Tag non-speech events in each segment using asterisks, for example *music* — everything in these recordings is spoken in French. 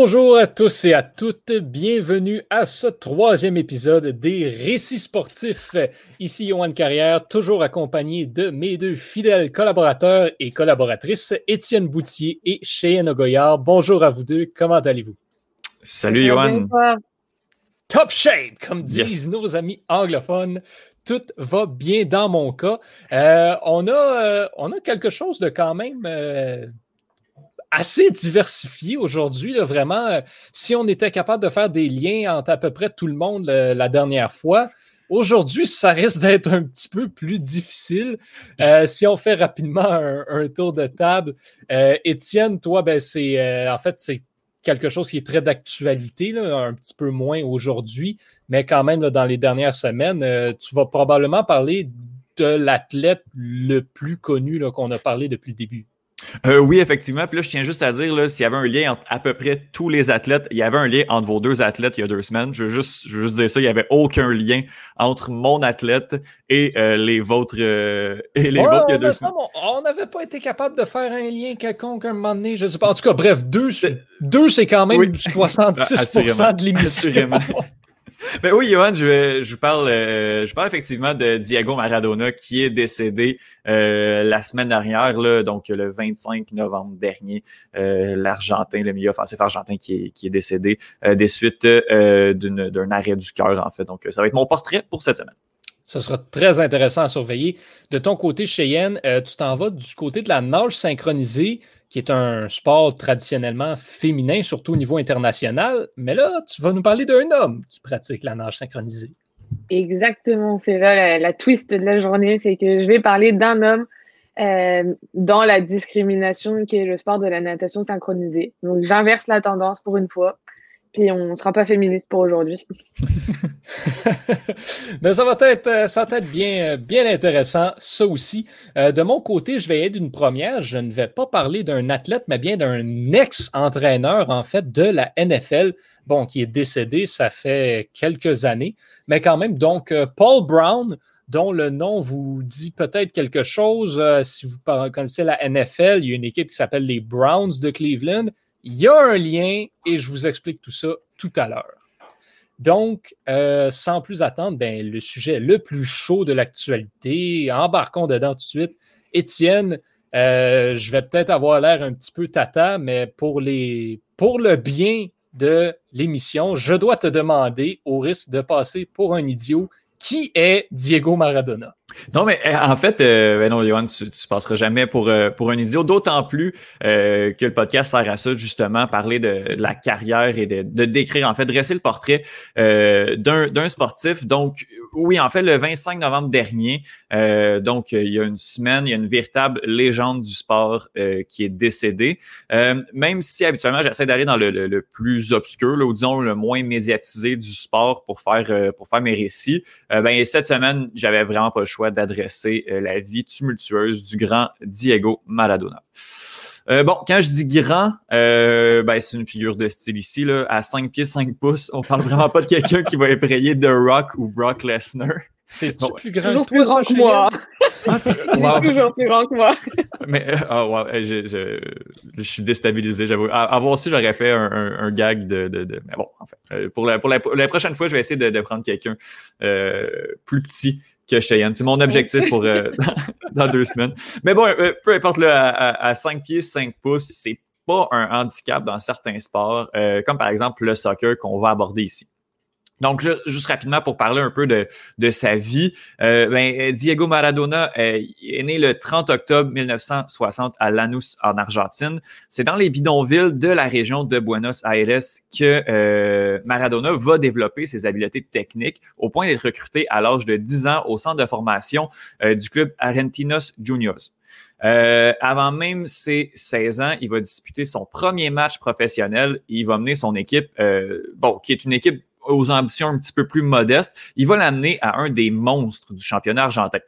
Bonjour à tous et à toutes, bienvenue à ce troisième épisode des Récits sportifs. Ici Johan Carrière, toujours accompagné de mes deux fidèles collaborateurs et collaboratrices, Étienne Boutier et Cheyenne Ogoyard. Bonjour à vous deux, comment allez-vous? Salut Johan. Top shape, comme disent nos amis anglophones. Tout va bien dans mon cas. Euh, on, a, euh, on a quelque chose de quand même... Euh, assez diversifié aujourd'hui. Vraiment, euh, si on était capable de faire des liens entre à peu près tout le monde la dernière fois, Aujourd'hui, ça risque d'être un petit peu plus difficile. Euh, si on fait rapidement un, tour de table, euh, Étienne, toi, ben, c'est en fait c'est quelque chose qui est très d'actualité, un petit peu moins aujourd'hui, mais quand même dans les dernières semaines, tu vas probablement parler de l'athlète le plus connu qu'on a parlé depuis le début. Euh, oui, effectivement. Puis là, je tiens juste à dire, s'il y avait un lien entre à peu près tous les athlètes, il y avait un lien entre vos deux athlètes il y a deux semaines. Je veux juste, je veux dire ça, il n'y avait aucun lien entre mon athlète et euh, les vôtres, euh, et les vôtres il y a deux semaines. On n'avait pas été capable de faire un lien quelconque à un moment donné. Je sais pas. En tout cas, bref, deux, deux c'est quand même 66% de l'émission. *laughs* *laughs* Ben oui, Johan, je, je, parle, euh, je parle effectivement de Diego Maradona qui est décédé euh, la semaine dernière, là, donc le 25 novembre dernier. Euh, L'Argentin, le milieu offensif argentin qui est, qui est décédé des suites d'un arrêt du cœur, en fait. Donc, ça va être mon portrait pour cette semaine. Ce sera très intéressant à surveiller. De ton côté, Cheyenne, tu t'en vas du côté de la nage synchronisée qui est un sport traditionnellement féminin, surtout au niveau international. Mais là, tu vas nous parler d'un homme qui pratique la nage synchronisée. Exactement, c'est là la, twist de la journée, c'est que je vais parler d'un homme euh, dans la discrimination qui est le sport de la natation synchronisée. Donc j'inverse la tendance pour une fois. Puis on ne sera pas féministe pour aujourd'hui. *laughs* Mais ça va être, euh, ça va être bien, bien intéressant, ça aussi. Euh, de mon côté, je vais être une première. Je ne vais pas parler d'un athlète, mais bien d'un ex-entraîneur, en fait, de la NFL. Bon, qui est décédé, ça fait quelques années. Mais quand même, donc, euh, Paul Brown, dont le nom vous dit peut-être quelque chose. si vous connaissez la NFL, il y a une équipe qui s'appelle les Browns de Cleveland il y a un lien et je vous explique tout ça tout à l'heure. Donc, euh, sans plus attendre, ben, le sujet le plus chaud de l'actualité, embarquons dedans tout de suite. Étienne, euh, je vais peut-être avoir l'air un petit peu tata, mais pour, les, pour le bien de l'émission, je dois te demander, au risque de passer pour un idiot, qui est Diego Maradona? Non, mais eh, en fait, euh, ben non, Johan, tu, ne passeras jamais pour, euh, pour un idiot, d'autant plus euh, que le podcast sert à ça, justement, parler de, la carrière et de, de, décrire, en fait, dresser le portrait d'un sportif. Donc, oui, en fait, le 25 novembre dernier, donc il y a une semaine, il y a une véritable légende du sport qui est décédée. même si habituellement, j'essaie d'aller dans le, plus obscur, là, ou disons le moins médiatisé du sport pour faire, pour faire mes récits, ben cette semaine, j'avais vraiment pas le choix d'adresser euh, la vie tumultueuse du grand Diego Maradona. Euh, bon, quand je dis grand, euh, ben, c'est une figure de style ici, là, à 5 pieds, 5 pouces. On parle vraiment pas de quelqu'un qui va effrayer The Rock ou Brock Lesnar. C'est plus grand toujours plus grand que moi. Ah, c'est *laughs* toujours plus grand que moi. Mais oh, je, je, suis déstabilisé, j'avoue. Avant aussi, j'aurais fait un, un, gag de, de, de, Mais bon, en fait, pour la, pour la, la prochaine fois, je vais essayer de, de prendre quelqu'un euh, plus petit que Cheyenne. C'est mon objectif pour euh, *laughs* dans, deux semaines. Mais bon, euh, peu importe, là, à, à, 5 pieds, 5 pouces, c'est pas un handicap dans certains sports, euh, comme par exemple le soccer qu'on va aborder ici. Donc, juste rapidement pour parler un peu de, de sa vie, euh, ben, Diego Maradona euh, est né le 30 octobre 1960 à Lanús, en Argentine. C'est dans les bidonvilles de la région de Buenos Aires que euh, Maradona va développer ses habiletés techniques au point d'être recruté à l'âge de 10 ans au centre de formation du club Argentinos Juniors. avant même ses 16 ans, il va disputer son premier match professionnel. Il va mener son équipe, bon, qui est une équipe aux ambitions un petit peu plus modestes, il va l'amener à un des monstres du championnat argentin.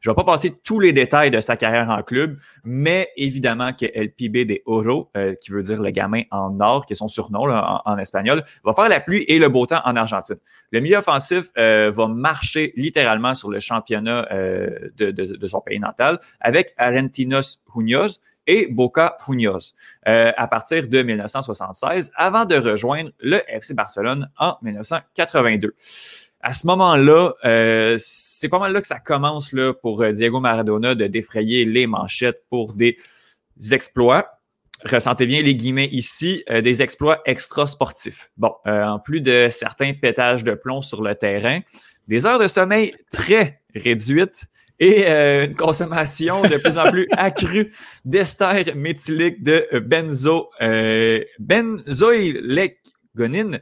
Je ne vais pas passer tous les détails de sa carrière en club, mais évidemment que El Pibe de Oro, euh, qui veut dire le gamin en or, qui est son surnom en, espagnol, va faire la pluie et le beau temps en Argentine. Le milieu offensif euh, va marcher littéralement sur le championnat euh, de, de, son pays natal avec Argentinos Juniors et Boca Juniors à partir de 1976 avant de rejoindre le FC Barcelone en 1982 à ce moment-là, euh, c'est pas mal là que ça commence là, pour euh, Diego Maradona de défrayer les manchettes pour des exploits. Ressentez bien les guillemets ici, euh, des exploits extra-sportifs. Bon, en plus de certains pétages de plomb sur le terrain, des heures de sommeil très réduites et une consommation de plus en plus *laughs* accrue d'ester méthylique de benzo, benzoylecgonine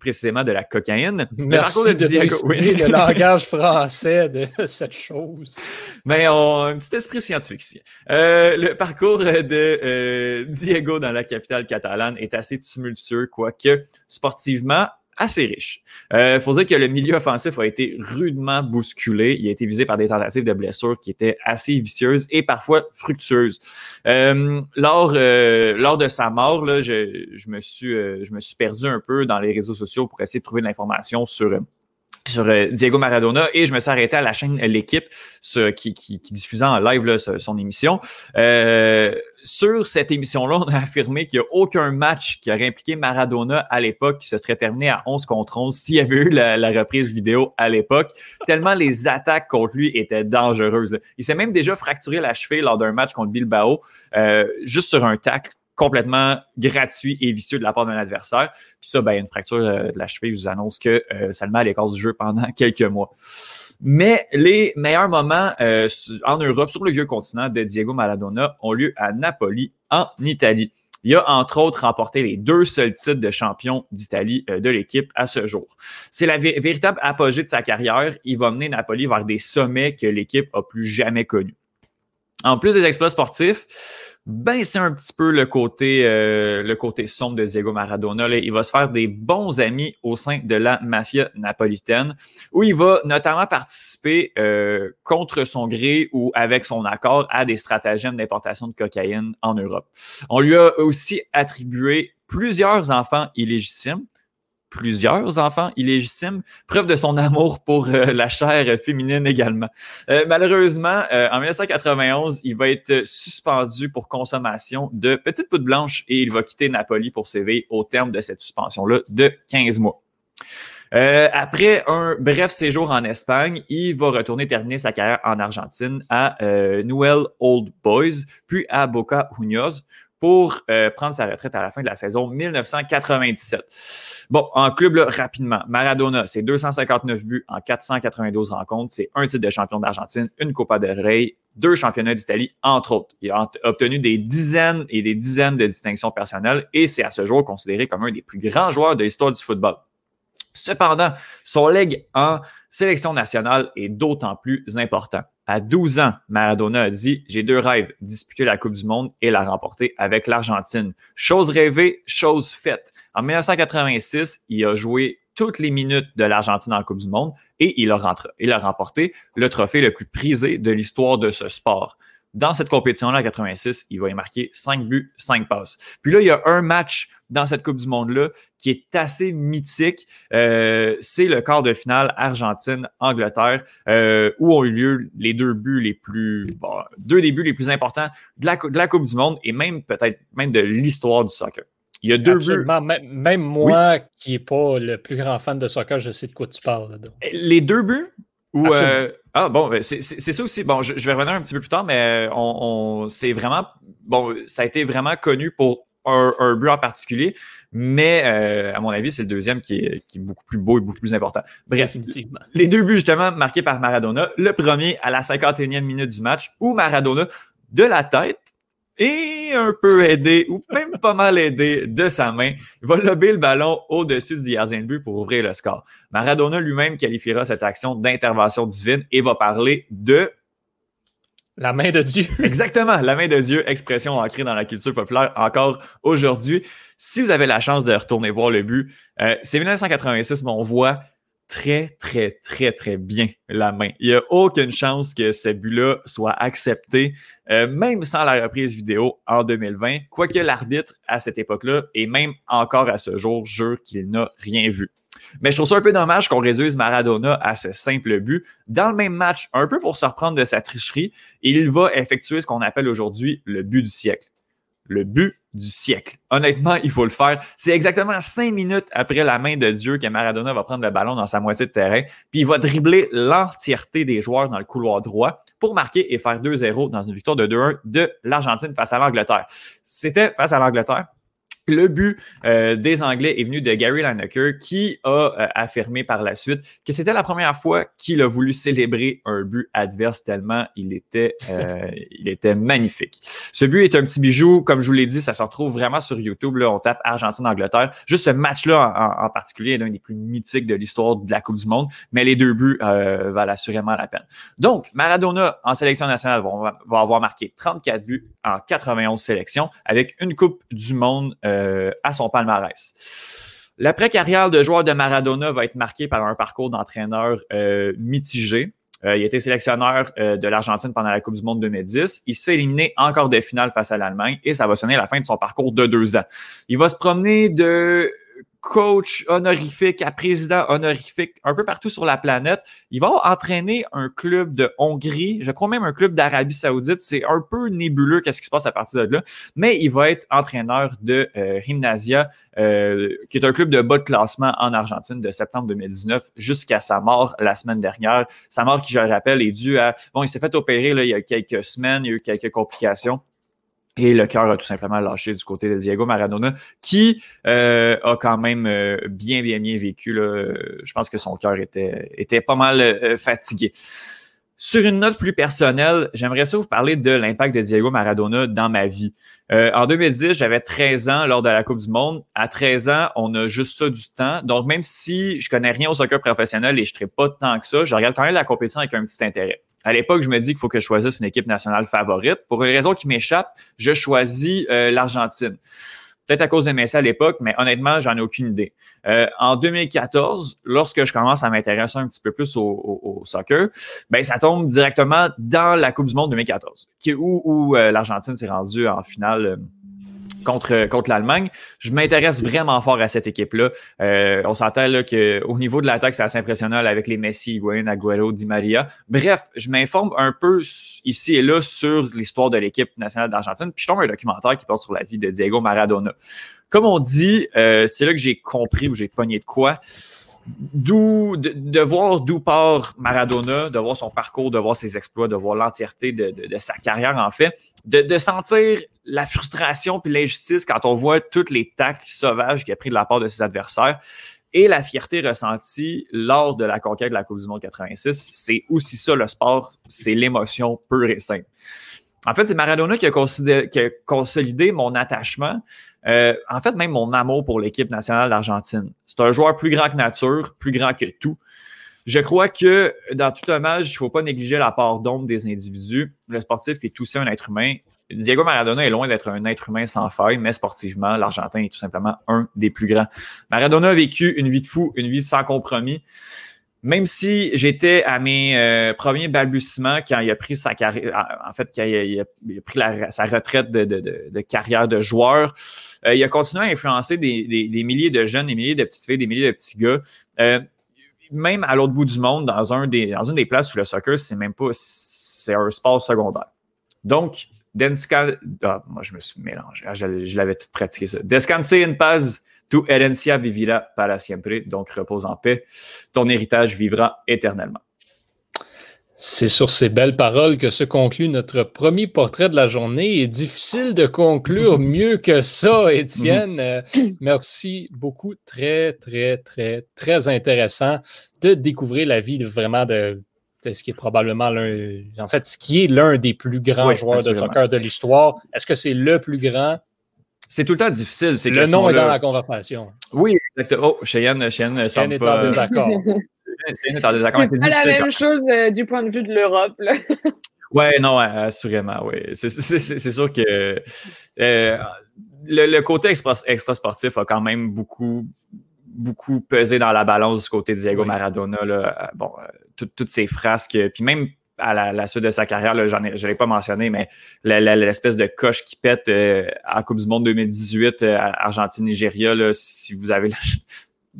précisément de la cocaïne. Merci le de, Diego, le *laughs* langage français de *laughs* cette chose. Mais on a un petit esprit scientifique ici. Euh, le parcours de euh, Diego dans la capitale catalane est assez tumultueux, quoique sportivement, assez riche. Il euh, faut dire que le milieu offensif a été rudement bousculé. Il a été visé par des tentatives de blessures qui étaient assez vicieuses et parfois fructueuses. Euh, lors, euh, lors de sa mort, là, je, je, me suis, je me suis perdu un peu dans les réseaux sociaux pour essayer de trouver de l'information sur sur Diego Maradona et je me suis arrêté à la chaîne L'équipe qui, qui, diffusait en live son émission. Euh, sur cette émission-là, on a *laughs* affirmé qu'il n'y a aucun match qui aurait impliqué Maradona à l'époque qui se serait terminé à 11 contre 11 s'il y avait eu la, reprise vidéo à l'époque, tellement les attaques contre lui étaient dangereuses. Il s'est même déjà fracturé la cheville lors d'un match contre Bilbao, euh, juste sur un tacle complètement gratuit et vicieux de la part d'un adversaire. Puis ça, ben, une fracture euh, de la cheville, je vous annonce que euh, ça le met à du jeu pendant *laughs* quelques mois. Mais les meilleurs moments euh, en Europe, sur le vieux continent de Diego Maradona, ont lieu à Napoli, en Italie. Il a entre autres remporté les deux seuls titres de champion d'Italie de l'équipe à ce jour. C'est la véritable apogée de sa carrière. Il va mener Napoli vers des sommets que l'équipe a plus jamais connus. En plus des exploits sportifs, ben c'est un petit peu le côté euh, le côté sombre de Diego Maradona. Il va se faire des bons amis au sein de la mafia napolitaine, où il va notamment participer euh, contre son gré ou avec son accord à des stratagèmes d'importation de cocaïne en Europe. On lui a aussi attribué plusieurs enfants illégitimes plusieurs enfants illégitimes, preuve de son amour pour euh, la chair féminine également. Euh, malheureusement, euh, en 1991, il va être suspendu pour consommation de petites poudres blanches et il va quitter Napoli pour s'éveiller au terme de cette suspension-là de 15 mois. après un bref séjour en Espagne, il va retourner terminer sa carrière en Argentine à Newell Old Boys, puis à Boca Juniors, pour euh, prendre sa retraite à la fin de la saison 1997. Bon, en club, rapidement, Maradona, c'est 259 buts en 492 rencontres. C'est un titre de champion d'Argentine, une Copa del Rey, deux championnats d'Italie, entre autres. Il a obtenu des dizaines et des dizaines de distinctions personnelles et c'est à ce jour considéré comme un des plus grands joueurs de l'histoire du football. Cependant, son leg en sélection nationale est d'autant plus important. À 12 ans, Maradona a dit J'ai deux rêves, disputer la Coupe du Monde et la remporter avec l'Argentine. Chose rêvée, chose faite. En 1986, il a joué toutes les minutes de l'Argentine en Coupe du Monde et il a, il a remporté le trophée le plus prisé de l'histoire de ce sport. Dans cette compétition-là, en 86, il va y marquer 5 buts, 5 passes. Puis là, il y a un match dans cette Coupe du Monde-là qui est assez mythique. Euh, c'est le quart de finale Argentine-Angleterre, euh, où ont eu lieu les deux buts les plus, bon, deux des buts les plus importants de la, de la Coupe du Monde et même peut-être même de l'histoire du soccer. Il y a deux Absolument. buts. Même moi, qui n'est pas le plus grand fan de soccer, je sais de quoi tu parles. Là, les deux buts, ou euh, ah bon, ben, c'est ça aussi. Bon, je, vais revenir un petit peu plus tard, mais on, c'est vraiment bon, ça a été vraiment connu pour un, un but en particulier, mais euh, à mon avis, c'est le deuxième qui est, qui est, beaucoup plus beau et beaucoup plus important. Bref, les deux buts justement marqués par Maradona. Le premier à la 51e minute du match où Maradona de la tête et un peu aidé, ou même pas mal aidé de sa main, il va lober le ballon au-dessus du gardien de but pour ouvrir le score. Maradona lui-même qualifiera cette action d'intervention divine et va parler de la main de Dieu. *laughs* Exactement, la main de Dieu, expression ancrée dans la culture populaire encore aujourd'hui. Si vous avez la chance de retourner voir le but, euh, c'est 1986, mais on voit très, très, très, très bien la main. Il n'y a aucune chance que ce but-là soit accepté, euh, même sans la reprise vidéo en 2020, quoique l'arbitre à cette époque-là, et même encore à ce jour, jure qu'il n'a rien vu. Mais je trouve ça un peu dommage qu'on réduise Maradona à ce simple but. Dans le même match, un peu pour se reprendre de sa tricherie, il va effectuer ce qu'on appelle aujourd'hui le but du siècle. Le but du siècle. Honnêtement, il faut le faire. C'est exactement cinq minutes après la main de Dieu que Maradona va prendre le ballon dans sa moitié de terrain, puis il va dribbler l'entièreté des joueurs dans le couloir droit pour marquer et faire 2-0 dans une victoire de 2-1 de l'Argentine face à l'Angleterre. C'était face à l'Angleterre. Le but euh, des Anglais est venu de Gary Lineker qui a euh, affirmé par la suite que c'était la première fois qu'il a voulu célébrer un but adverse tellement il était, euh, *laughs* il était magnifique. Ce but est un petit bijou, comme je vous l'ai dit, ça se retrouve vraiment sur YouTube. Là, on tape Argentine-Angleterre. Juste ce match-là en, particulier est l'un des plus mythiques de l'histoire de la Coupe du Monde, mais les deux buts valent assurément la peine. Donc, Maradona en sélection nationale va, va avoir marqué 34 buts en 91 sélections avec une Coupe du Monde. Euh, à son palmarès. L'après-carrière de joueur de Maradona va être marqué par un parcours d'entraîneur euh, mitigé. Euh, il a été sélectionneur de l'Argentine pendant la Coupe du Monde 2010. Il se fait éliminer encore des finales face à l'Allemagne et ça va sonner la fin de son parcours de deux ans. Il va se promener de coach honorifique à président honorifique un peu partout sur la planète. Il va entraîner un club de Hongrie, je crois même un club d'Arabie Saoudite. C'est un peu nébuleux qu'est-ce qui se passe à partir de là, mais il va être entraîneur de euh, euh, qui est un club de bas de classement en Argentine de septembre 2019 jusqu'à sa mort la semaine dernière. Sa mort qui, je le rappelle, est due à... Bon, il s'est fait opérer là, il y a quelques semaines, il y a eu quelques complications. Et le cœur a tout simplement lâché du côté de Diego Maradona, qui euh, a quand même euh, bien, bien, bien vécu. Là. Je pense que son cœur était, était pas mal euh, fatigué. Sur une note plus personnelle, j'aimerais ça vous parler de l'impact de Diego Maradona dans ma vie. en 2010, j'avais 13 ans lors de la Coupe du Monde. À 13 ans, on a juste ça du temps. Donc, même si je connais rien au soccer professionnel et je ne pas tant que ça, je regarde quand même la compétition avec un petit intérêt. À l'époque, je me dis qu'il faut que je choisisse une équipe nationale favorite. Pour une raison qui m'échappe, je choisis euh, l'Argentine. Peut-être à cause de Messi à l'époque, mais honnêtement, j'en ai aucune idée. Euh, en 2014, lorsque je commence à m'intéresser un petit peu plus au, soccer, ben ça tombe directement dans la Coupe du Monde 2014, qui, où, où euh, l'Argentine s'est rendue en finale contre, contre l'Allemagne. Je m'intéresse vraiment fort à cette équipe-là. Euh, on s'entend qu'au niveau de l'attaque, c'est assez impressionnant avec les Messi, Higuain, Agüero, Di Maria. Bref, je m'informe un peu ici et là sur l'histoire de l'équipe nationale d'Argentine, puis je tombe un documentaire qui porte sur la vie de Diego Maradona. Comme on dit, euh, c'est là que j'ai compris ou j'ai pogné de quoi d'où de, voir d'où part Maradona, de voir son parcours, de voir ses exploits, de voir l'entièreté de, de, sa carrière en fait, de, sentir la frustration puis l'injustice quand on voit toutes les tacles sauvages qu'il a pris de la part de ses adversaires et la fierté ressentie lors de la conquête de la Coupe du Monde 86, c'est aussi ça le sport, c'est l'émotion pure et simple. En fait, c'est Maradona qui a, qui a, consolidé mon attachement, euh, en fait, même mon amour pour l'équipe nationale d'Argentine. C'est un joueur plus grand que nature, plus grand que tout. Je crois que dans tout hommage, il ne faut pas négliger la part d'ombre des individus. Le sportif est aussi un être humain. Diego Maradona est loin d'être un être humain sans faille, mais sportivement, l'Argentin est tout simplement un des plus grands. Maradona a vécu une vie de fou, une vie sans compromis même si j'étais à mes euh, premiers balbutiements quand il a pris sa carrière, en fait, quand il a, pris sa retraite de, carrière de joueur, euh, il a continué à influencer des, milliers de jeunes, des milliers de petites filles, des milliers de petits gars. Euh, même à l'autre bout du monde, dans, dans une des places où le soccer, c'est même pas, c'est un sport secondaire. Donc, Denska, ah, moi je me suis mélangé, ah, je, l'avais tout pratiqué ça. Descanse en paz Tu herencia vivirá para siempre, donc repose en paix. Ton héritage vivra éternellement. C'est sur ces belles paroles que se conclut notre premier portrait de la journée. Est difficile de conclure *laughs* mieux que ça, Étienne. Euh, merci beaucoup. Très, très, très, très intéressant de découvrir la vie de, vraiment de ce qui est probablement l'un, en fait, ce qui est l'un des plus grands joueurs de soccer de l'histoire. Est-ce que c'est le plus grand? c'est tout le temps difficile. Le nom est dans la conversation. Oui, exactement. Oh, Cheyenne, Cheyenne, Cheyenne est en désaccord. *laughs* Cheyenne est en désaccord. C'est pas la même chose euh, du point de vue de l'Europe. *laughs* Ouais, non, assurément, oui. C'est sûr que euh, le, côté extra, sportif a quand même beaucoup beaucoup pesé dans la balance du côté de Diego Maradona. Là. Bon, euh, toutes ces frasques, puis même à la, suite de sa carrière, je ne l'ai pas mentionné, mais l'espèce de coche qui pète euh, à Coupe du Monde 2018, euh, Argentine-Nigeria, si vous avez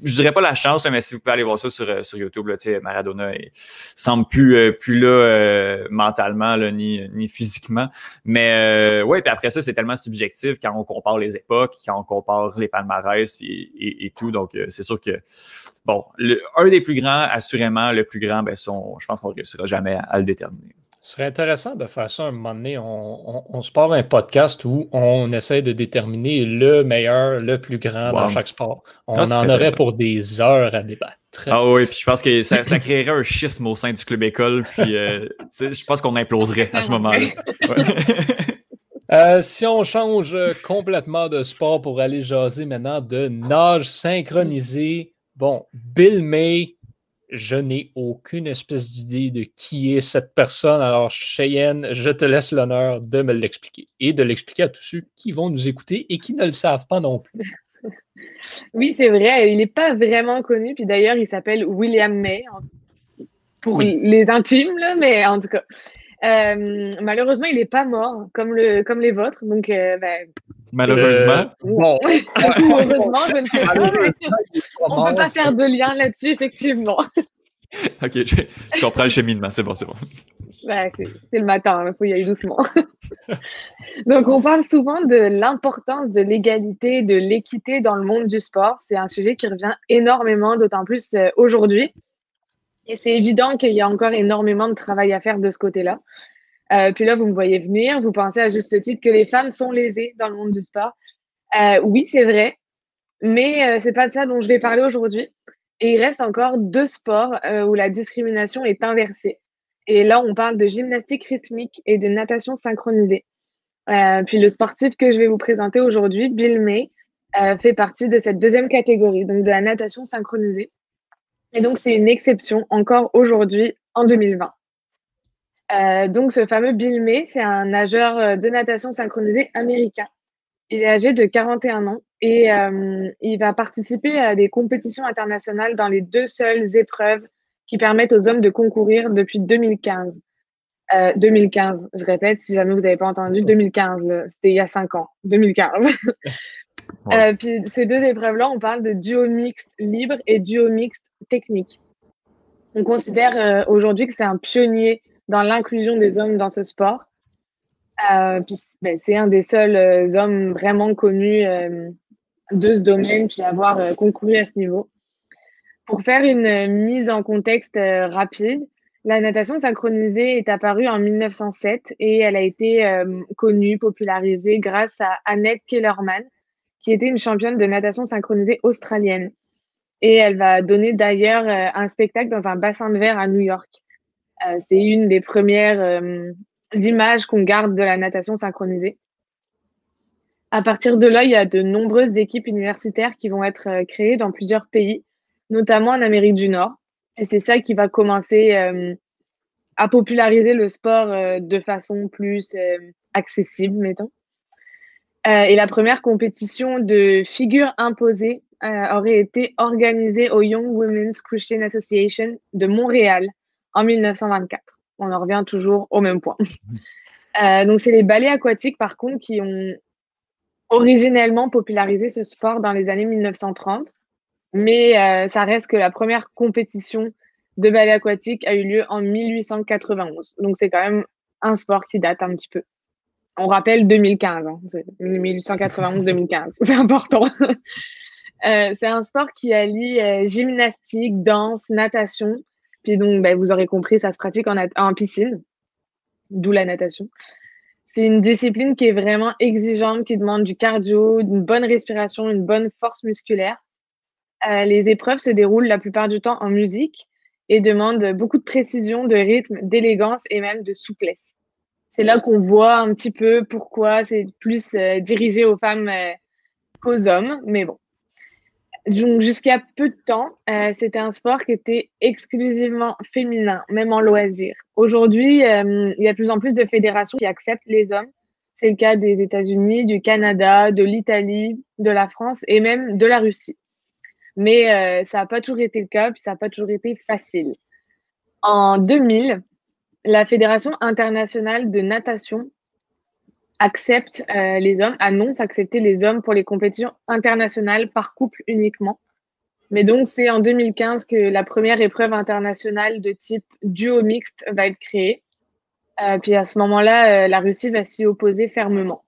je dirais pas la chance, mais si vous pouvez aller voir ça sur, euh, sur YouTube, là, Maradona il semble plus, euh, plus là euh, mentalement là, ni, ni physiquement. Mais euh, ouais, puis après ça, c'est tellement subjectif quand on compare les époques, quand on compare les palmarès et, et, tout. Donc, c'est sûr que bon, le, un des plus grands, assurément, le plus grand, ben, son, je pense qu'on ne réussira jamais à le déterminer. Ce serait intéressant de faire ça un moment donné. On, se part un podcast où on essaie de déterminer le meilleur, le plus grand dans chaque sport. On en aurait pour des heures à débattre. Ah oui, puis je pense que ça, créerait un schisme au sein du club école. Puis euh, je pense qu'on imploserait à ce moment-là. *laughs* Euh, si on change complètement de sport pour aller jaser maintenant de nage synchronisé, bon, Bill May, je n'ai aucune espèce d'idée de qui est cette personne. Alors, Cheyenne, je te laisse l'honneur de me l'expliquer et de l'expliquer à tous ceux qui vont nous écouter et qui ne le savent pas non plus. *laughs* Oui, c'est vrai. Il n'est pas vraiment connu. Puis d'ailleurs, il s'appelle William May pour les intimes, mais en tout cas. Euh, malheureusement, il n'est pas mort comme, le, comme les vôtres. Donc, euh, ben, Malheureusement. Euh, bon. *laughs* Malheureusement, je ne sais pas. On ne peut pas faire de lien là-dessus, effectivement. *laughs* ok, je, comprends le cheminement, c'est bon, c'est bon. c'est le matin, il faut y aller doucement. *laughs* Donc, on parle souvent de l'importance de l'égalité, de l'équité dans le monde du sport. C'est un sujet qui revient énormément, d'autant plus euh, aujourd'hui. Et c'est évident qu'il y a encore énormément de travail à faire de ce côté-là. Euh, puis là, vous me voyez venir, vous pensez à juste titre que les femmes sont lésées dans le monde du sport. Euh, oui, c'est vrai, mais euh, c'est pas de ça dont je vais parler aujourd'hui. Et il reste encore deux sports où la discrimination est inversée. Et là, on parle de gymnastique rythmique et de natation synchronisée. puis le sportif que je vais vous présenter aujourd'hui, Bill May, fait partie de cette deuxième catégorie, donc de la natation synchronisée. Et donc, c'est une exception encore aujourd'hui en 2020. Euh, donc, ce fameux Bill May, c'est un nageur euh, de natation synchronisé américain. Il est âgé de 41 ans et euh, il va participer à des compétitions internationales dans les deux seules épreuves qui permettent aux hommes de concourir depuis 2015. 2015, je répète, si jamais vous n'avez pas entendu, 2015, c'était il y a 5 ans, 2015. *laughs* puis ces deux épreuves-là, on parle de duo mixte libre et duo mixte technique. On considère aujourd'hui que c'est un pionnier dans l'inclusion des hommes dans ce sport. Euh, ben, c'est un des seuls euh, hommes vraiment connus euh, de ce domaine, puis avoir concouru à ce niveau. Pour faire une mise en contexte rapide, la natation synchronisée est apparue en 1907 et elle a été connue, popularisée grâce à Annette Kellerman, qui était une championne de natation synchronisée australienne. Et elle va donner d'ailleurs un spectacle dans un bassin de verre à New York. Euh, c'est une des premières euh, images qu'on garde de la natation synchronisée. À partir de là, il y a de nombreuses équipes universitaires qui vont être euh, créées dans plusieurs pays, notamment en Amérique du Nord. Et c'est ça qui va commencer à populariser le sport de façon plus accessible, mettons. et la première compétition de figures imposées aurait été organisée au Young Women's Christian Association de Montréal en 1924. On en revient toujours au même point. Euh, donc, c'est les ballets aquatiques, par contre, qui ont originellement popularisé ce sport dans les années 1930. Mais euh, ça reste que la première compétition de ballet aquatique a eu lieu en 1891. Donc, c'est quand même un sport qui date un petit peu. On rappelle 2015, 1891-2015, hein. *laughs* c'est important. Euh, c'est un sport qui allie gymnastique, danse, natation puis donc, ben, vous aurez compris, ça se pratique en, piscine, d'où la natation. C'est une discipline qui est vraiment exigeante, qui demande du cardio, une bonne respiration, une bonne force musculaire. Euh, les épreuves se déroulent la plupart du temps en musique et demandent beaucoup de précision, de rythme, d'élégance et même de souplesse. C'est là qu'on voit un petit peu pourquoi c'est plus euh, dirigé aux femmes euh, qu'aux hommes, mais bon. Donc, jusqu'à peu de temps, euh, c'était un sport qui était exclusivement féminin, même en loisir. Aujourd'hui, euh, il y a de plus en plus de fédérations qui acceptent les hommes. C'est le cas des États-Unis, du Canada, de l'Italie, de la France et même de la Russie. Mais euh, ça n'a pas toujours été le cas, puis ça n'a pas toujours été facile. En 2000, la Fédération internationale de natation accepte les hommes, annonce accepter les hommes pour les compétitions internationales par couple uniquement. Mais donc, c'est en 2015 que la première épreuve internationale de type duo mixte va être créée. Euh, puis à ce moment-là, euh, la Russie va s'y opposer fermement.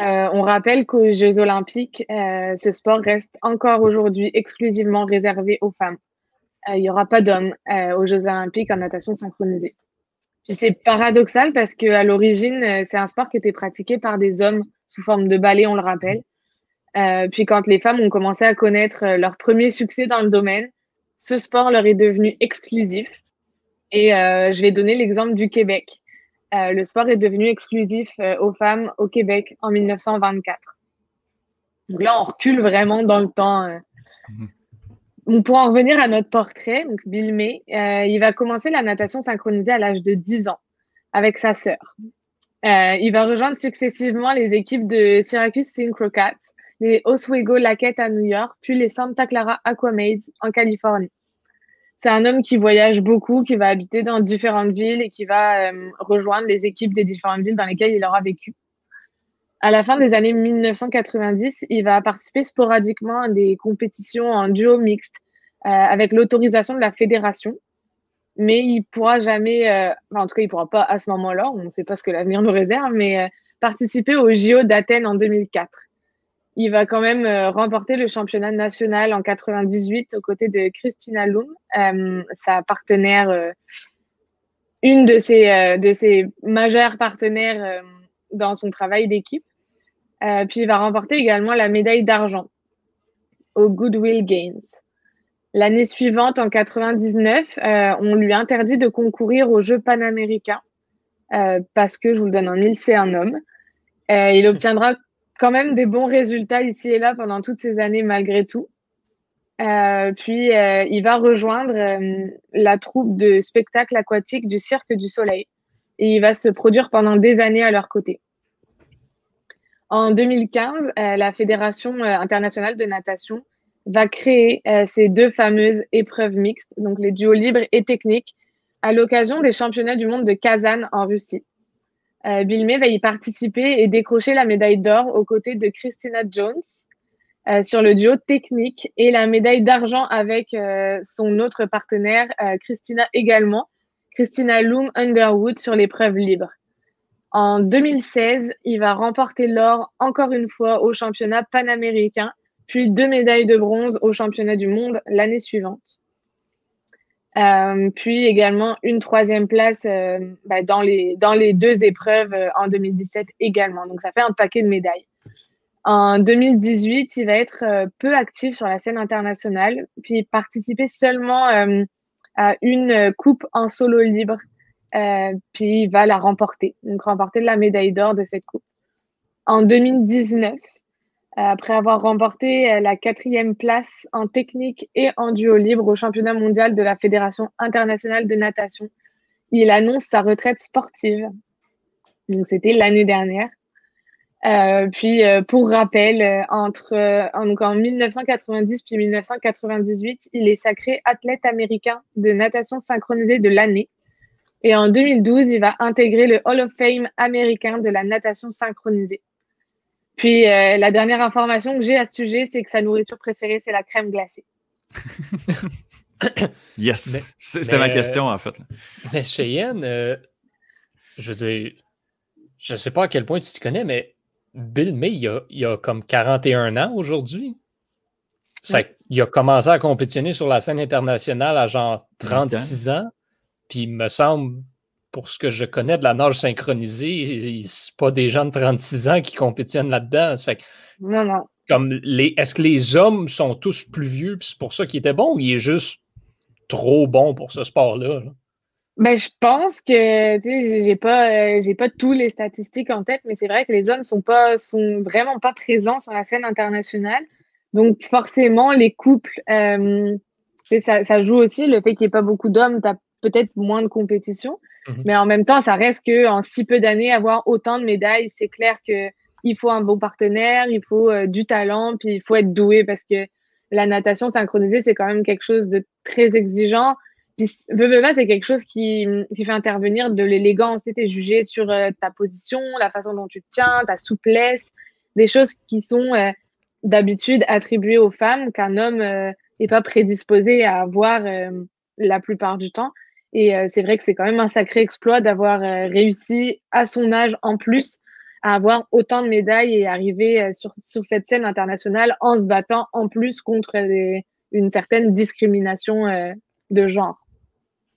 Euh, on rappelle qu'aux Jeux olympiques, ce sport reste encore aujourd'hui exclusivement réservé aux femmes. Il n'y aura pas d'hommes aux Jeux olympiques en natation synchronisée. Puis c'est paradoxal parce qu'à l'origine, c'est un sport qui était pratiqué par des hommes sous forme de ballet, on le rappelle. Euh, puis quand les femmes ont commencé à connaître euh, leur premier succès dans le domaine, ce sport leur est devenu exclusif. Et euh, je vais donner l'exemple du Québec. le sport est devenu exclusif aux femmes au Québec en 1924. Donc là, on recule vraiment dans le temps. Mhm. Pour en revenir à notre portrait, Bill May, il va commencer la natation synchronisée à l'âge de 10 ans avec sa sœur. il va rejoindre successivement les équipes de Syracuse Synchro Cats, les Oswego Laquette à New York, puis les Santa Clara Aquamaids en Californie. C'est un homme qui voyage beaucoup, qui va habiter dans différentes villes et qui va euh, rejoindre les équipes des différentes villes dans lesquelles il aura vécu. À la fin des années 1990, il va participer sporadiquement à des compétitions en duo mixte euh, avec l'autorisation de la fédération, mais il pourra jamais, euh, en tout cas, il pourra pas à ce moment-là, on ne sait pas ce que l'avenir nous réserve, mais participer au JO d'Athènes en 2004 il va quand même euh, remporter le championnat national en 98 aux côtés de Christina euh, sa partenaire, euh, une de ses, de ses majeures partenaires dans son travail d'équipe. Puis il va remporter également la médaille d'argent au Goodwill Games. L'année suivante, en 99, on lui interdit de concourir aux Jeux panaméricains parce que, je vous le donne en mille, c'est un homme. il *laughs* obtiendra quand même des bons résultats ici et là pendant toutes ces années malgré tout. Euh, puis euh, il va rejoindre euh, la troupe de spectacle aquatique du Cirque du Soleil et il va se produire pendant des années à leur côté. En 2015, la Fédération internationale de natation va créer ces deux fameuses épreuves mixtes, donc les duos libres et techniques, à l'occasion des championnats du monde de Kazan en Russie. Euh, Bill May va y participer et décrocher la médaille d'or aux côtés de Christina Jones euh, sur le duo technique et la médaille d'argent avec euh, son autre partenaire, Christina également, Christina Loom Underwood sur l'épreuve libre. En 2016, il va remporter l'or encore une fois au championnat panaméricain, puis deux médailles de bronze au championnat du monde l'année suivante. Euh, puis également une troisième place euh, bah, dans, les, dans les deux épreuves euh, en 2017 également. Donc ça fait un paquet de médailles. En 2018, il va être peu actif sur la scène internationale, puis participer seulement à une coupe en solo libre, puis il va la remporter, donc remporter la médaille d'or de cette coupe. En 2019, après avoir remporté euh, la quatrième place en technique et en duo libre au championnat mondial de la Fédération internationale de natation. Il annonce sa retraite sportive. Donc, c'était l'année dernière. Euh, puis, euh, pour rappel, entre en, en 1990 puis 1998, il est sacré athlète américain de natation synchronisée de l'année. Et en 2012, il va intégrer le Hall of Fame américain de la natation synchronisée. Puis euh, la dernière information que j'ai à ce sujet, c'est que sa nourriture préférée, c'est la crème glacée. *coughs* yes, c'était ma question en fait. Mais Cheyenne, euh, je veux dire, je ne sais pas à quel point tu te connais, mais Bill May, il a, il a comme 41 ans aujourd'hui. Il a commencé à compétitionner sur la scène internationale à genre 36 ans. Puis il me semble, pour ce que je connais de la nage synchronisée, c'est pas des gens de 36 ans qui compétiennent là-dedans. Fait non, non. Comme les, est-ce que les hommes sont tous plus vieux, puis c'est pour ça qu'il était bon, ou il est juste trop bon pour ce sport-là? Ben, je pense que j'ai pas euh, j'ai pas tous les statistiques en tête, mais c'est vrai que les hommes sont pas sont vraiment pas présents sur la scène internationale. Donc forcément, les couples, euh, ça, ça, joue aussi le fait qu'il n'y ait pas beaucoup d'hommes, peut-être moins de compétition. Mhm. Mais en même temps, ça reste que en si peu d'années, avoir autant de médailles, c'est clair que il faut un bon partenaire, il faut euh, du talent, puis il faut être doué parce que la natation synchronisée, c'est quand même quelque chose de très exigeant. Puis, veux, c'est quelque chose qui, qui, fait intervenir de l'élégance. Tu es jugé sur euh, ta position, la façon dont tu te tiens, ta souplesse, des choses qui sont euh, d'habitude attribué aux femmes qu'un homme n'est pas prédisposé à avoir la plupart du temps. Et c'est vrai que c'est quand même un sacré exploit d'avoir réussi à son âge en plus à avoir autant de médailles et arriver sur, sur cette scène internationale en se battant en plus contre une certaine discrimination de genre.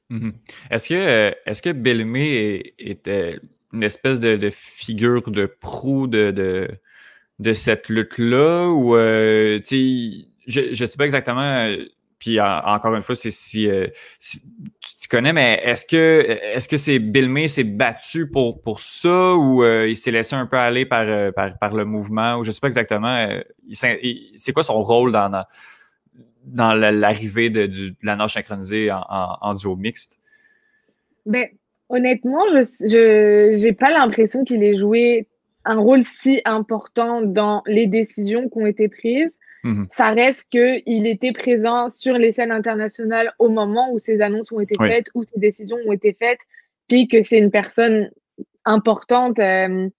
Mhm. Est-ce que, est-ce que était une espèce de, figure de proue de, de, de cette lutte-là? Ou, euh, je ne sais pas exactement. Euh, puis encore une fois, c'est si, euh, tu connais, mais est-ce que est-ce que c'est Bill May s'est battu pour, pour ça ou il s'est laissé un peu aller par, par, le mouvement ou je sais pas exactement. c'est quoi son rôle dans, dans, l'arrivée de, la nage synchronisée en, en, duo mixte? Ben, honnêtement, je n'ai pas l'impression qu'il ait joué un rôle si important dans les décisions qui ont été prises. Mhm. Ça reste qu'il était présent sur les scènes internationales au moment où ces annonces ont été faites, où ces décisions ont été faites, puis que c'est une personne importante euh,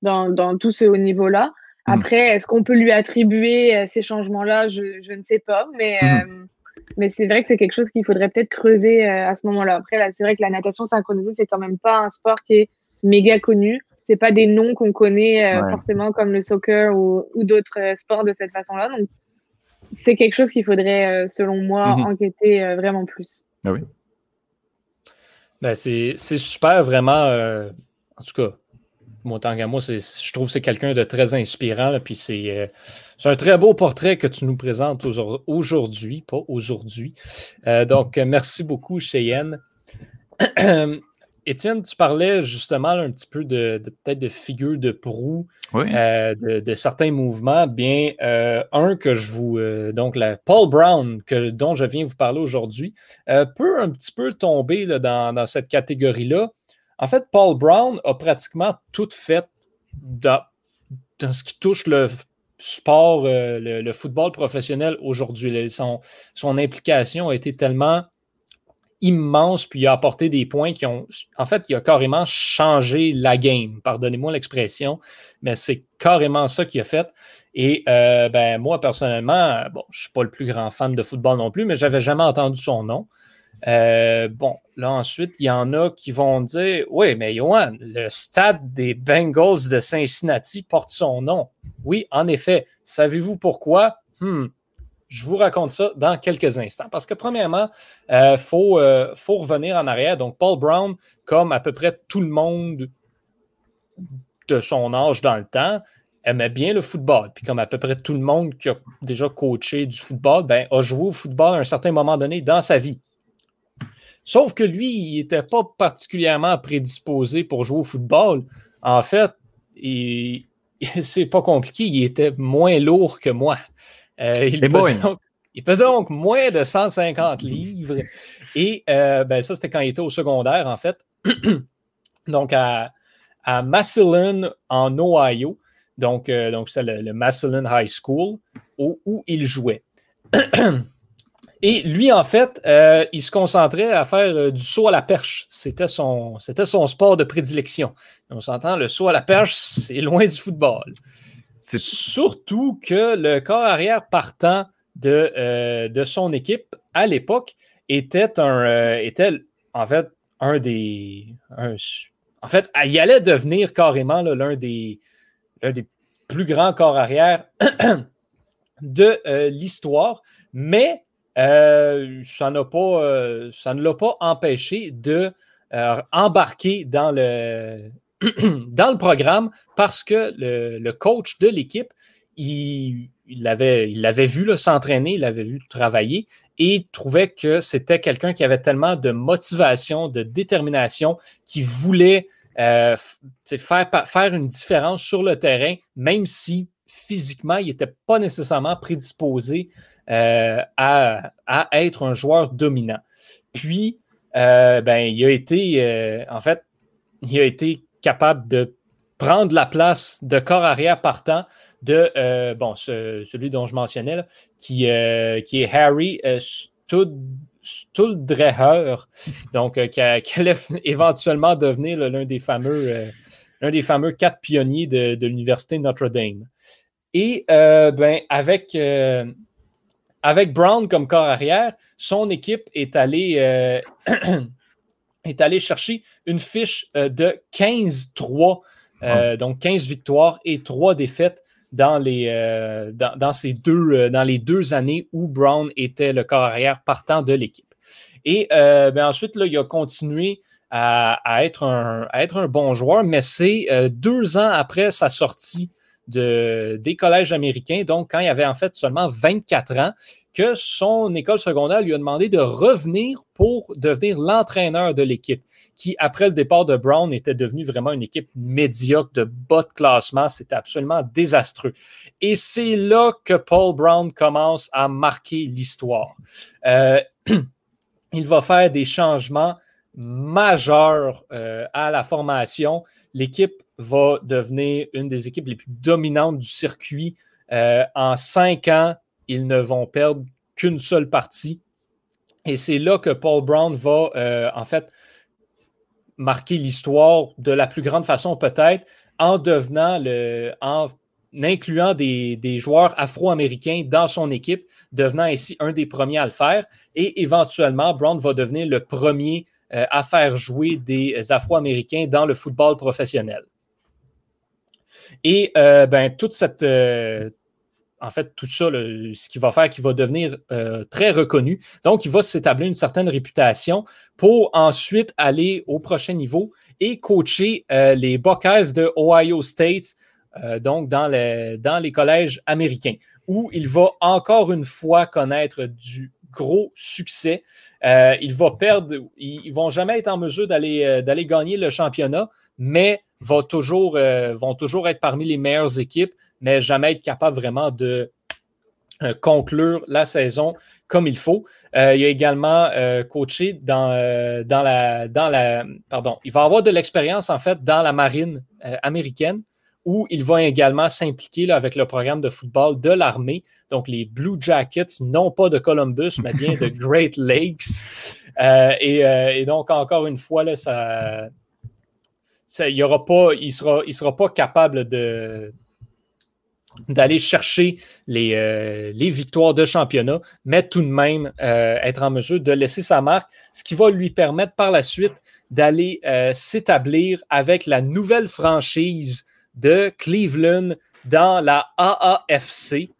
dans, dans, tout ce haut niveau-là. Mhm. Après, est-ce qu'on peut lui attribuer euh, ces changements-là? Je, je, ne sais pas, mais, mhm. euh, mais c'est vrai que c'est quelque chose qu'il faudrait peut-être creuser à ce moment-là. Après, là, c'est vrai que la natation synchronisée, c'est quand même pas un sport qui est méga connu c'est pas des noms qu'on connaît euh, forcément comme le soccer ou, d'autres euh, sports de cette façon-là. Donc, c'est quelque chose qu'il faudrait, euh, selon moi, mhm. enquêter vraiment plus. Ah oui. Ben, c'est super, vraiment. en tout cas, moi, tant qu'à moi, je trouve que c'est quelqu'un de très inspirant. puis c'est un très beau portrait que tu nous présentes aujourd'hui, pas aujourd'hui. donc, merci beaucoup, Cheyenne. *clears throat* Étienne, tu parlais justement un petit peu de, peut-être de figure de proue euh, de, certains mouvements. Bien, euh, un que je vous. Euh, donc, la Paul Brown, que, dont je viens vous parler aujourd'hui, peut un petit peu tomber dans, cette catégorie-là. En fait, Paul Brown a pratiquement tout fait dans, ce qui touche le sport, le, football professionnel aujourd'hui. Son, son implication a été tellement immense, puis il a apporté des points qui ont. En fait, il a carrément changé la game. Pardonnez-moi l'expression, mais c'est carrément ça qu'il a fait. Et euh, ben, moi, personnellement, bon, je ne suis pas le plus grand fan de football non plus, mais je n'avais jamais entendu son nom. Euh, bon, là ensuite, il y en a qui vont dire Oui, mais Johan, le stade des Bengals de Cincinnati porte son nom. Oui, en effet. Savez-vous pourquoi? Hmm, je vous raconte ça dans quelques instants. Parce que premièrement, il euh, euh, faut, revenir en arrière. Donc, Paul Brown, comme à peu près tout le monde de son âge dans le temps, aimait bien le football. Puis comme à peu près tout le monde qui a déjà coaché du football, ben, a joué au football à un certain moment donné dans sa vie. Sauf que lui, il n'était pas particulièrement prédisposé pour jouer au football. En fait, *laughs* c'est pas compliqué, il était moins lourd que moi. Euh, il, pesait donc, moins de 150 livres. Et euh, ben, ça, c'était quand il était au secondaire, en fait. *clears throat* donc, à, à Massillon, en Ohio. Donc, euh, donc c'est le, Massillon High School où, où il jouait. *clears throat* Et lui, en fait, il se concentrait à faire du saut à la perche. C'était son, c'était son sport de prédilection. On s'entend, le saut à la perche, c'est loin du football. C'est surtout que le corps arrière partant de, euh, de son équipe à l'époque était un euh, était en fait un des en fait il allait devenir carrément l'un des, des plus grands corps arrière *clears throat* de euh, l'histoire, mais ça, n'a pas, ça ne l'a pas empêché de embarquer dans le, *clears throat* dans le programme parce que le, coach de l'équipe, il, l'avait il vu s'entraîner, il l'avait vu travailler et trouvait que c'était quelqu'un qui avait tellement de motivation, de détermination, qui voulait euh, faire, faire une différence sur le terrain, même si physiquement, il n'était pas nécessairement prédisposé euh, à, être un joueur dominant. Puis, euh, ben, il a été, en fait, il a été capable de prendre la place de corps arrière partant de euh, bon, celui dont je mentionnais, qui, euh, qui est Harry euh, Stuldreher, donc qui, allait éventuellement devenir l'un des fameux des fameux quatre pionniers de, l'Université Notre-Dame. Et ben, avec, avec Brown comme corps arrière, son équipe est allée, *clears throat* est allée chercher une fiche de 15-3, donc 15 victoires et 3 défaites dans les, dans, ces deux, dans les deux années où Brown était le corps arrière partant de l'équipe. Et ben ensuite, là, il a continué à, être un, être un bon joueur, mais c'est euh, deux ans après sa sortie de, des collèges américains, donc quand il avait en fait seulement 24 ans, que son école secondaire lui a demandé de revenir pour devenir l'entraîneur de l'équipe, qui, après le départ de Brown, était devenu vraiment une équipe médiocre de bas de classement. C'était absolument désastreux. Et c'est là que Paul Brown commence à marquer l'histoire. Euh, *clears throat* il va faire des changements majeur euh, à la formation. L'équipe va devenir une des équipes les plus dominantes du circuit. Euh, en cinq ans, ils ne vont perdre qu'une seule partie. Et c'est là que Paul Brown va, euh, en fait, marquer l'histoire de la plus grande façon peut-être en devenant en incluant des, des joueurs afro-américains dans son équipe, devenant ainsi un des premiers à le faire. Et éventuellement, Brown va devenir le premier euh, à faire jouer des Afro-Américains dans le football professionnel. Et euh, ben, toute cette, euh, en fait, tout ça, ce qui va faire qu'il va devenir très reconnu. Donc, il va s'établir une certaine réputation pour ensuite aller au prochain niveau et coacher les Buckeyes de Ohio State, donc dans les, dans les collèges américains, où il va encore une fois connaître du gros succès. Euh, il va perdre, ils ne vont jamais être en mesure euh, d'aller gagner le championnat, mais vont toujours, euh, vont toujours être parmi les meilleures équipes, mais jamais être capable vraiment de conclure la saison comme il faut. il a également coaché dans, dans, la, dans la. Pardon, il va avoir de l'expérience en fait dans la marine américaine où il va également s'impliquer avec le programme de football de l'armée. Donc, les Blue Jackets, non pas de Columbus, mais bien de *laughs* Great Lakes. Euh, euh, et, donc, encore une fois, là, ça, il aura pas, il ne sera, sera pas capable d'aller chercher euh, les, victoires de championnat, mais tout de même être en mesure de laisser sa marque, ce qui va lui permettre par la suite d'aller s'établir avec la nouvelle franchise de Cleveland dans la AAFC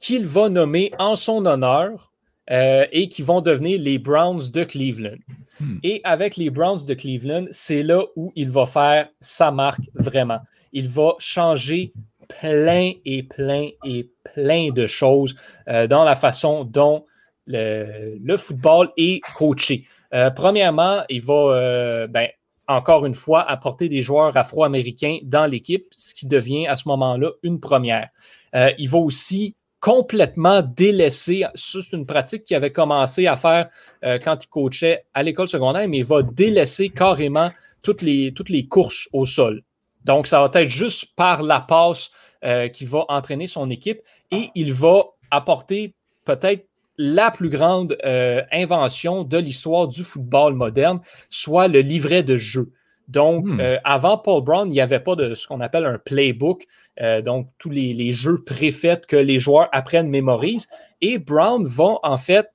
qu'il va nommer en son honneur euh, et qui vont devenir les Browns de Cleveland. Hmm. Et avec les Browns de Cleveland, c'est là où il va faire sa marque vraiment. Il va changer plein et plein et plein de choses euh, dans la façon dont le, football est coaché. Euh, premièrement, il va, ben, encore une fois, apporter des joueurs afro-américains dans l'équipe, ce qui devient à ce moment-là une première. Il va aussi complètement délaisser, c'est une pratique qu'il avait commencé à faire euh, quand il coachait à l'école secondaire, mais il va délaisser carrément toutes les, toutes les courses au sol. Donc, ça va être juste par la passe euh, qui va entraîner son équipe et il va apporter peut-être la plus grande euh, invention de l'histoire du football moderne, soit le livret de jeu. Donc, hmm. euh, avant Paul Brown, il n'y avait pas de ce qu'on appelle un playbook, euh, donc tous les, jeux préfaits que les joueurs apprennent, mémorisent. Et Brown va, en fait,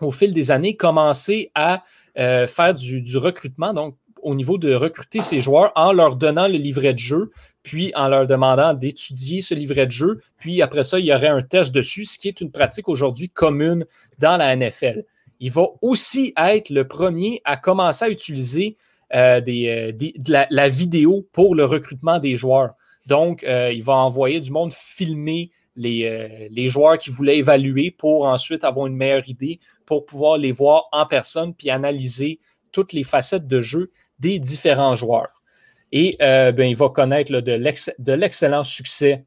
au fil des années, commencer à faire du, du, recrutement, donc au niveau de recruter ces joueurs en leur donnant le livret de jeu, puis en leur demandant d'étudier ce livret de jeu, puis après ça, il y aurait un test dessus, ce qui est une pratique aujourd'hui commune dans la NFL. Il va aussi être le premier à commencer à utiliser euh, des, euh, de la, vidéo pour le recrutement des joueurs. Donc, euh, il va envoyer du monde filmer les, les, joueurs qu'il voulait évaluer pour ensuite avoir une meilleure idée, pour pouvoir les voir en personne, puis analyser toutes les facettes de jeu des différents joueurs. Et euh, ben, il va connaître de l'excellent succès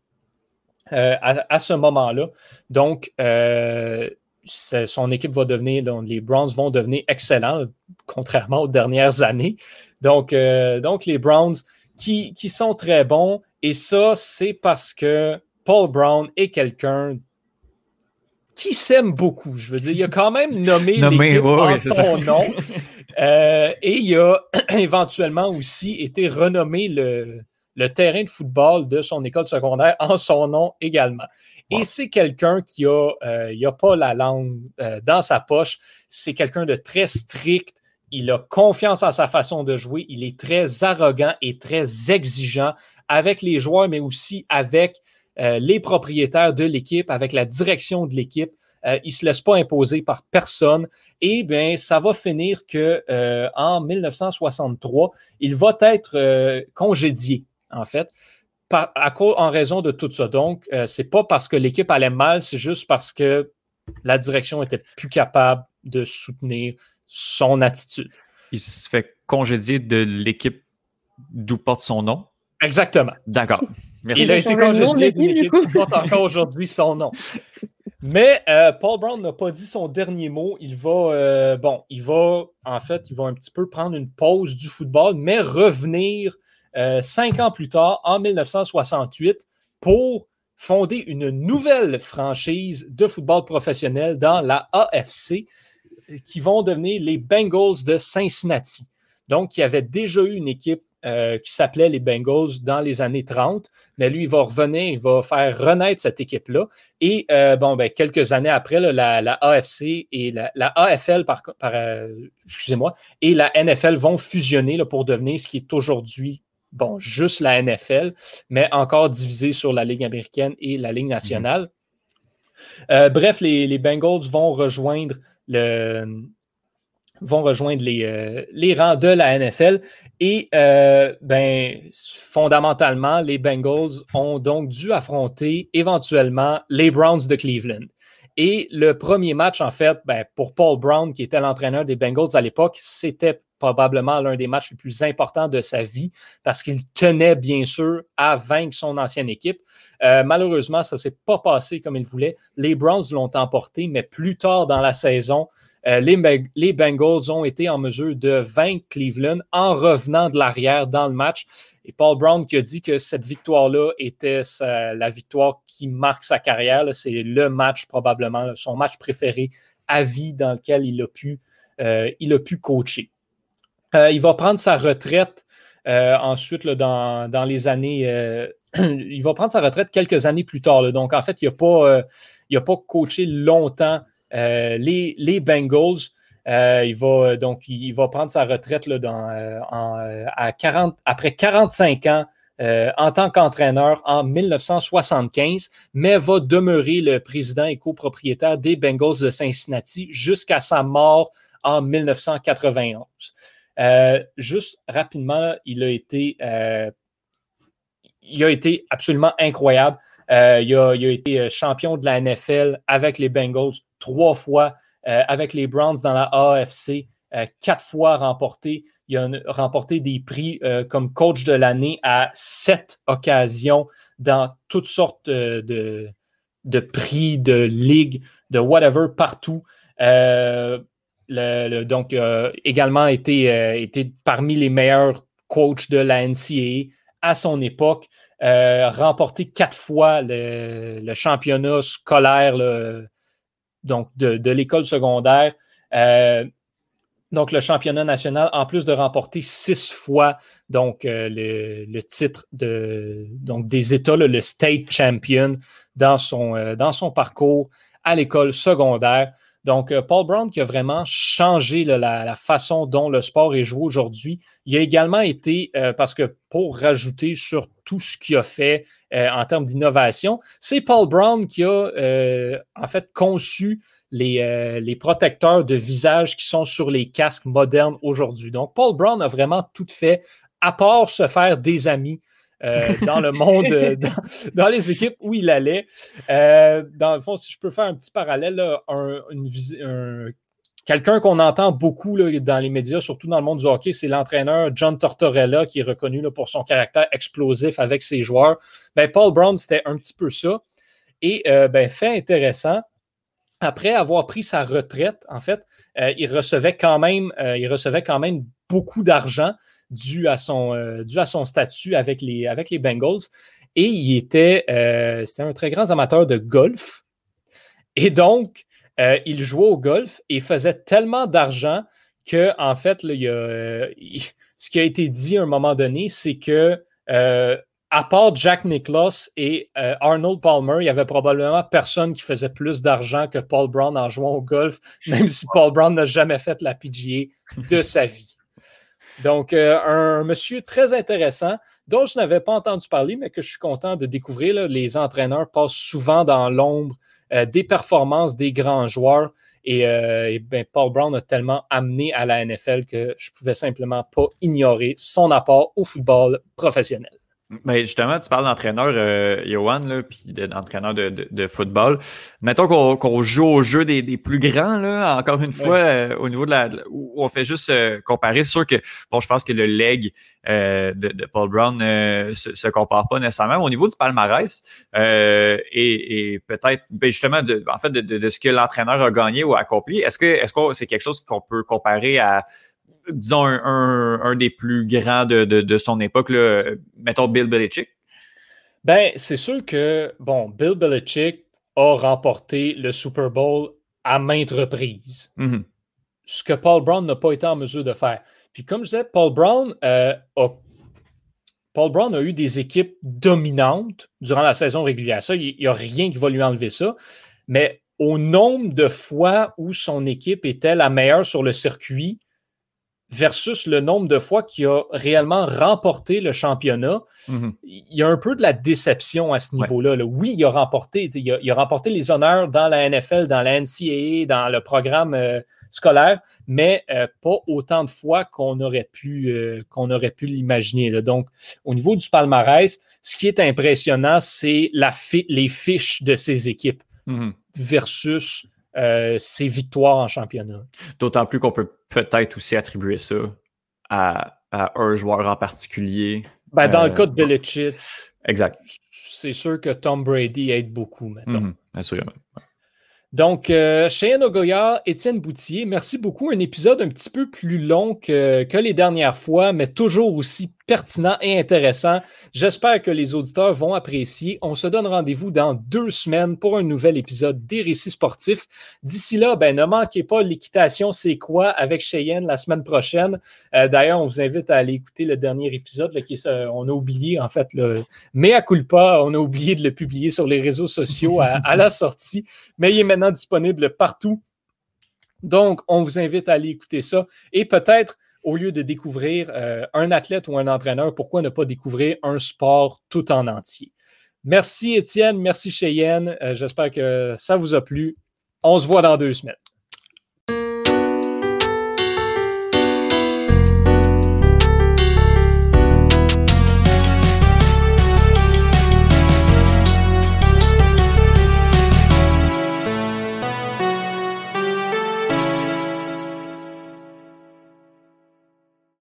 euh, à, ce moment-là. Donc, euh, son équipe va devenir, donc, les Browns vont devenir excellents, contrairement aux dernières années. Donc, donc les Browns qui, qui, sont très bons. Et ça, c'est parce que Paul Brown est quelqu'un qui s'aime beaucoup. Je veux dire, il a quand même nommé, *laughs* l'équipe en son nom. Euh, et il a *clears throat* éventuellement aussi été renommé le, le terrain de football de son école secondaire en son nom également. Et c'est quelqu'un qui a, euh, pas la langue euh, dans sa poche. C'est quelqu'un de très strict. Il a confiance en sa façon de jouer. Il est très arrogant et très exigeant avec les joueurs, mais aussi avec euh, les propriétaires de l'équipe, avec la direction de l'équipe. il ne se laisse pas imposer par personne. Et bien, ça va finir que en 1963, il va être congédié, en fait à cause, en raison de tout ça. Donc, ce euh, c'est pas parce que l'équipe allait mal, c'est juste parce que la direction était plus capable de soutenir son attitude. Il se fait congédier de l'équipe d'où porte son nom. Exactement. D'accord. Merci. Il a été congédié de l'équipe qui porte encore aujourd'hui son nom. Mais euh, Paul Brown n'a pas dit son dernier mot. Il va, euh, bon, il va, en fait, il va un petit peu prendre une pause du football, mais revenir euh, cinq ans plus tard, en 1968, pour fonder une nouvelle franchise de football professionnel dans la AFC qui vont devenir les Bengals de Cincinnati. Donc, il y avait déjà eu une équipe euh, qui s'appelait les Bengals dans les années 30, mais lui, il va revenir, il va faire renaître cette équipe-là. Et euh, bon, ben, quelques années après, la, AFC et la, AFL, par, excusez-moi, et la NFL vont fusionner pour devenir ce qui est aujourd'hui bon, juste la NFL, mais encore divisé sur la Ligue américaine et la Ligue nationale. Euh, bref, les, Bengals vont rejoindre le vont rejoindre les, euh, les rangs de la NFL et euh, ben, fondamentalement, les Bengals ont donc dû affronter éventuellement les Browns de Cleveland. Et le premier match, en fait, ben, pour Paul Brown, qui était l'entraîneur des Bengals à l'époque, c'était probablement l'un des matchs les plus importants de sa vie parce qu'il tenait bien sûr à vaincre son ancienne équipe. Euh, malheureusement, ça ne s'est pas passé comme il voulait. Les Browns l'ont emporté, mais plus tard dans la saison, euh, les, Bengals ont été en mesure de vaincre Cleveland en revenant de l'arrière dans le match. Et Paul Brown qui a dit que cette victoire-là était la victoire qui marque sa carrière. C'est le match probablement, son match préféré à vie dans lequel il a pu, euh, il a pu coacher. Euh, il va prendre sa retraite euh, ensuite dans, les années. Euh, *clears throat* il va prendre sa retraite quelques années plus tard. Donc, en fait, il n'a pas, pas coaché longtemps les, les, Bengals. il va donc il va prendre sa retraite là, dans, à 40, après 45 ans en tant qu'entraîneur en 1975, mais va demeurer le président et copropriétaire des Bengals de Cincinnati jusqu'à sa mort en 1991. Euh, juste rapidement, il a été, euh, absolument incroyable. Euh, il, a, été champion de la NFL avec les Bengals trois fois, avec les Browns dans la AFC, quatre fois remporté. Il a remporté des prix comme coach de l'année à sept occasions dans toutes sortes de, de prix, de ligues, de whatever, partout donc, euh, également été, euh, été parmi les meilleurs coachs de la NCAA à son époque. Euh, remporté quatre fois le, championnat scolaire donc de, l'école secondaire. donc, le championnat national, en plus de remporter six fois donc, le, titre de, donc, des États, le state champion dans son, dans son parcours à l'école secondaire. Donc, euh, Paul Brown qui a vraiment changé la, façon dont le sport est joué aujourd'hui. Il a également été, euh, parce que pour rajouter sur tout ce qu'il a fait euh, en termes d'innovation, c'est Paul Brown qui a en fait conçu les, les, protecteurs de visage qui sont sur les casques modernes aujourd'hui. Donc, Paul Brown a vraiment tout fait, à part se faire des amis dans le monde, euh, *laughs* dans, les équipes où il allait. Euh, dans le fond, si je peux faire un petit parallèle, quelqu'un qu'on entend beaucoup dans les médias, surtout dans le monde du hockey, c'est l'entraîneur John Tortorella, qui est reconnu pour son caractère explosif avec ses joueurs. Ben, Paul Brown, c'était un petit peu ça. Et ben, fait intéressant, après avoir pris sa retraite, en fait, il, recevait quand même, il recevait quand même beaucoup d'argent dû à son, euh, à son statut avec les, avec les Bengals. Et il était, euh, c'était un très grand amateur de golf. Et donc, euh, il jouait au golf et faisait tellement d'argent que, en fait, ce qui a été dit à un moment donné, c'est que à part Jack Nicklaus et Arnold Palmer, il y avait probablement personne qui faisait plus d'argent que Paul Brown en jouant au golf, même si Paul Brown n'a jamais fait la PGA de sa vie. Donc, un monsieur très intéressant dont je n'avais pas entendu parler, mais que je suis content de découvrir. Les entraîneurs passent souvent dans l'ombre des performances des grands joueurs. Et, ben, Paul Brown a tellement amené à la NFL que je ne pouvais simplement pas ignorer son apport au football professionnel. Ben justement, tu parles d'entraîneur, euh, Johan, là, puis d'entraîneur de, de, de, football. Mettons qu'on joue au jeu des, des, plus grands, là, encore une fois, euh, au niveau de la. où on fait juste euh, comparer. C'est sûr que, bon, je pense que le leg euh, de, de, Paul Brown se, se, compare pas nécessairement. Au niveau du palmarès, et, et peut-être, ben justement, de, en fait, de, de, ce que l'entraîneur a gagné ou accompli, est-ce que est-ce que c'est quelque chose qu'on peut comparer à disons, un, des plus grands de, son époque, là, mettons Bill Belichick? Ben, c'est sûr que, bon, Bill Belichick a remporté le Super Bowl à maintes reprises. Mm-hmm. Ce que Paul Brown n'a pas été en mesure de faire. Puis comme je disais, Paul Brown euh, a Paul Brown a eu des équipes dominantes durant la saison régulière. Ça, il n'y a rien qui va lui enlever ça. Mais au nombre de fois où son équipe était la meilleure sur le circuit, versus le nombre de fois qu'il a réellement remporté le championnat, mhm. il y a un peu de la déception à ce niveau-là. Oui, il a remporté, il a, remporté les honneurs dans la NFL, dans la NCAA, dans le programme euh, scolaire, mais euh, pas autant de fois qu'on aurait pu, euh, qu'on aurait pu l'imaginer. Donc, au niveau du palmarès, ce qui est impressionnant, c'est les fiches de ces équipes mhm. versus ses victoires en championnat. D'autant plus qu'on peut peut-être aussi attribuer ça à, un joueur en particulier. Ben, dans le euh, cas de Belichick, exact. C'est sûr que Tom Brady aide beaucoup, mettons. Mm assurément. Donc, euh, Cheyenne Ogoya, Étienne Boutier, merci beaucoup. Un épisode un petit peu plus long que, que les dernières fois, mais toujours aussi pertinent et intéressant. J'espère que les auditeurs vont apprécier. On se donne rendez-vous dans deux semaines pour un nouvel épisode des récits sportifs. D'ici là, ben, ne manquez pas l'équitation, c'est quoi avec Cheyenne la semaine prochaine. Euh, d'ailleurs, on vous invite à aller écouter le dernier épisode. Est, on a oublié, en fait, le mea culpa, on a oublié de le publier sur les réseaux sociaux à la sortie, mais il est maintenant disponible partout. Donc, on vous invite à aller écouter ça et peut-être au lieu de découvrir euh, un athlète ou un entraîneur, pourquoi ne pas découvrir un sport tout en entier? Merci Étienne, merci Cheyenne. Euh, j'espère que ça vous a plu. On se voit dans deux semaines.